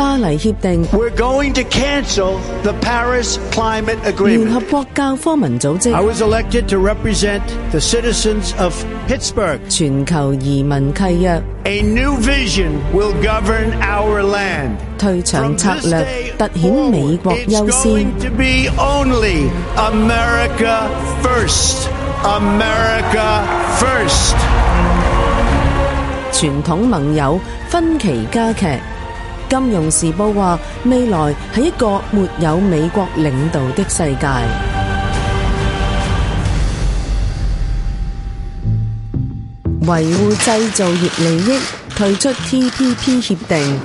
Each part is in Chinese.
巴黎协定，联合国教科文组织，全球移民契约，退场策略突显美国优先，传统盟友分歧加剧。《金融时报》话，未来系一个没有美国领导的世界，维护制造业利益。退出 TPP 協定，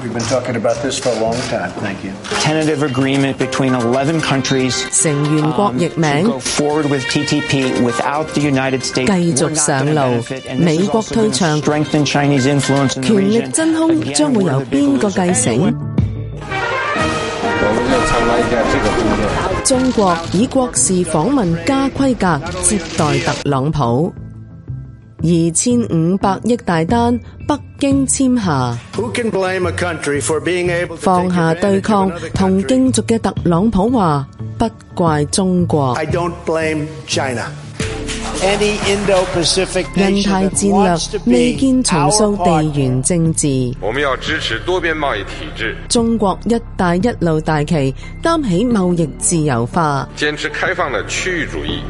成員國譯名，繼續上路，美國退出，權力真空將會由邊個繼承？中國以國事訪問加規格接待特朗普。二千五百亿大单，北京签下，放下对抗同惊俗嘅特朗普话，不怪中国。印太战略未见重塑地缘政治。中国一带一路大旗担起贸易自由化。坚持开放的区域主义。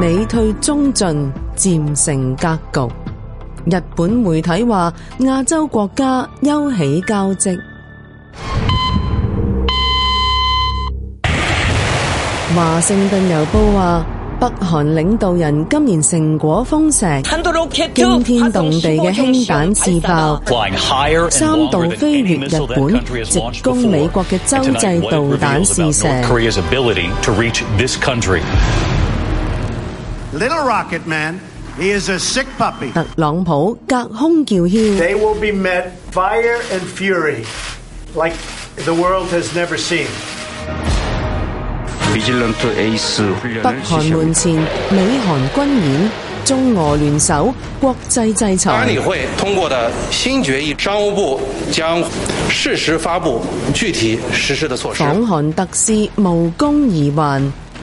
美退中进渐成格局，日本媒体话亚洲国家休起交织。华盛顿邮报话北韩领导人今年成果丰硕，惊天动地嘅氢弹试爆，三度飞越日本直攻美国嘅洲际导弹试射。特朗普隔空叫嚣。北韩门前，美韩军演，中俄联手，国际制裁。安理会通过的新决议，商务部将适时发布具体实施的措施。访韩特使无功而还。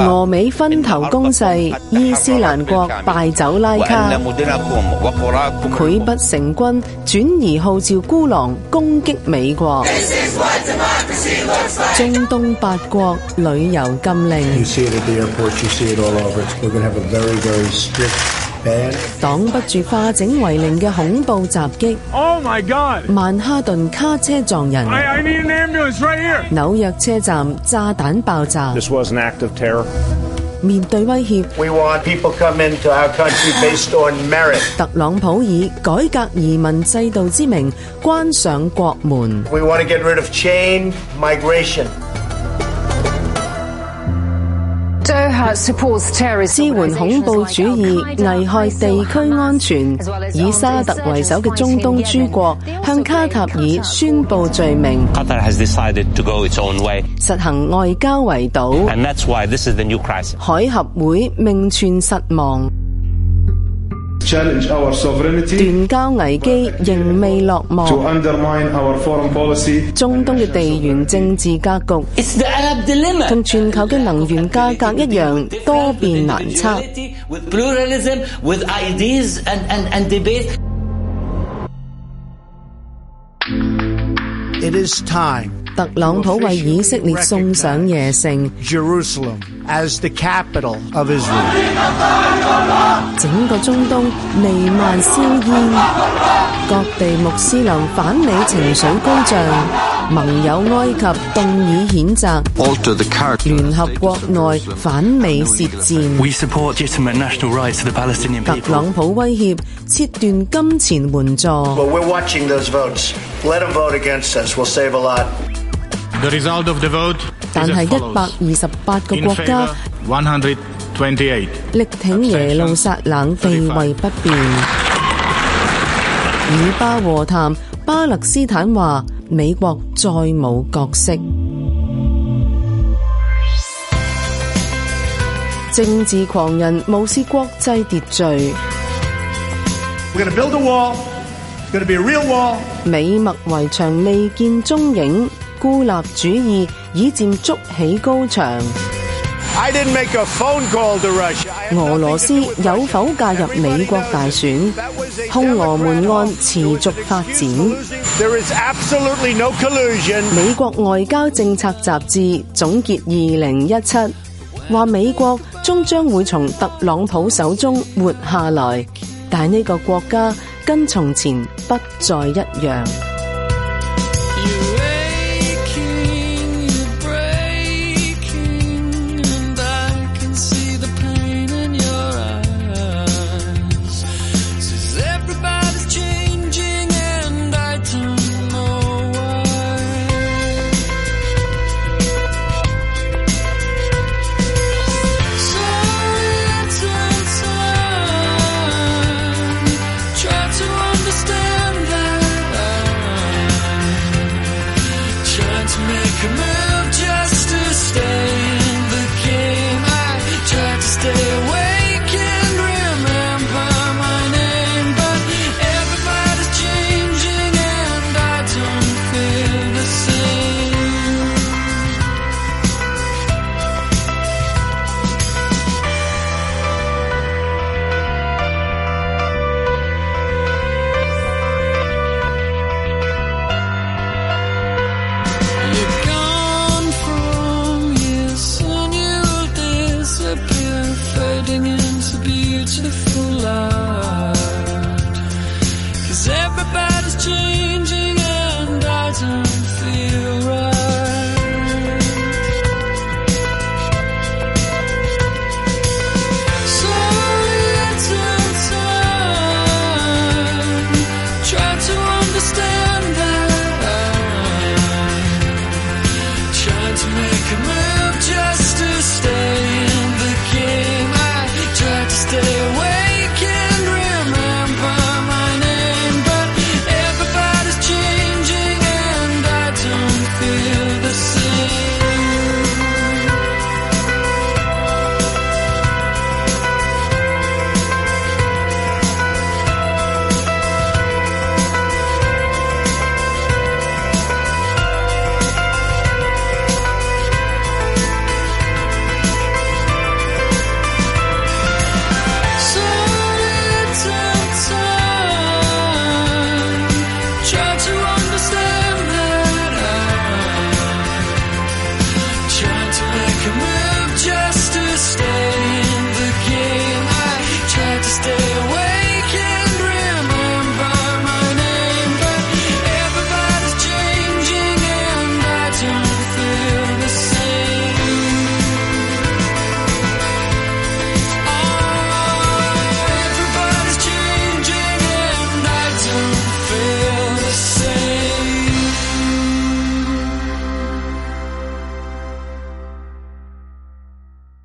俄美分头攻势，伊斯兰国败走拉卡，溃不成军，转而号召孤狼攻击美国。中东八国旅游禁令。挡不住化整为零嘅恐怖袭击。Oh my god！曼哈顿卡车撞人。I need an ambulance right here！纽约车站炸弹爆炸。This was an act of terror。面对威胁，We want people come into our country based on merit。特朗普以改革移民制度之名关上国门。We want to get rid of chain migration。支援恐怖主義、危害地區安全。以沙特為首嘅中東諸國向卡塔爾宣佈罪名，實行外交圍堵，海合會命存实亡。断交危机仍未落幕。中东嘅地缘政治格局，同全球嘅能源价格一样多变难测。特朗普为以色列送上夜城。整个中东弥漫硝烟，各地穆斯林反美情绪高涨。盟友埃及動以譴責，聯合國內反美涉戰，特朗普威脅切斷金錢援助。但係一百二十八個國家力挺耶路撒冷地位不變，以巴和談，巴勒斯坦話。美國再冇角色，政治狂人冒视國際秩序，美墨圍牆未見蹤影，孤立主義已漸筑起高牆。俄罗斯有否介入美国大选？空俄门案持续发展。美国外交政策杂志总结二零一七，话美国终将会从特朗普手中活下来，但呢个国家跟从前不再一样。Cause everybody's changing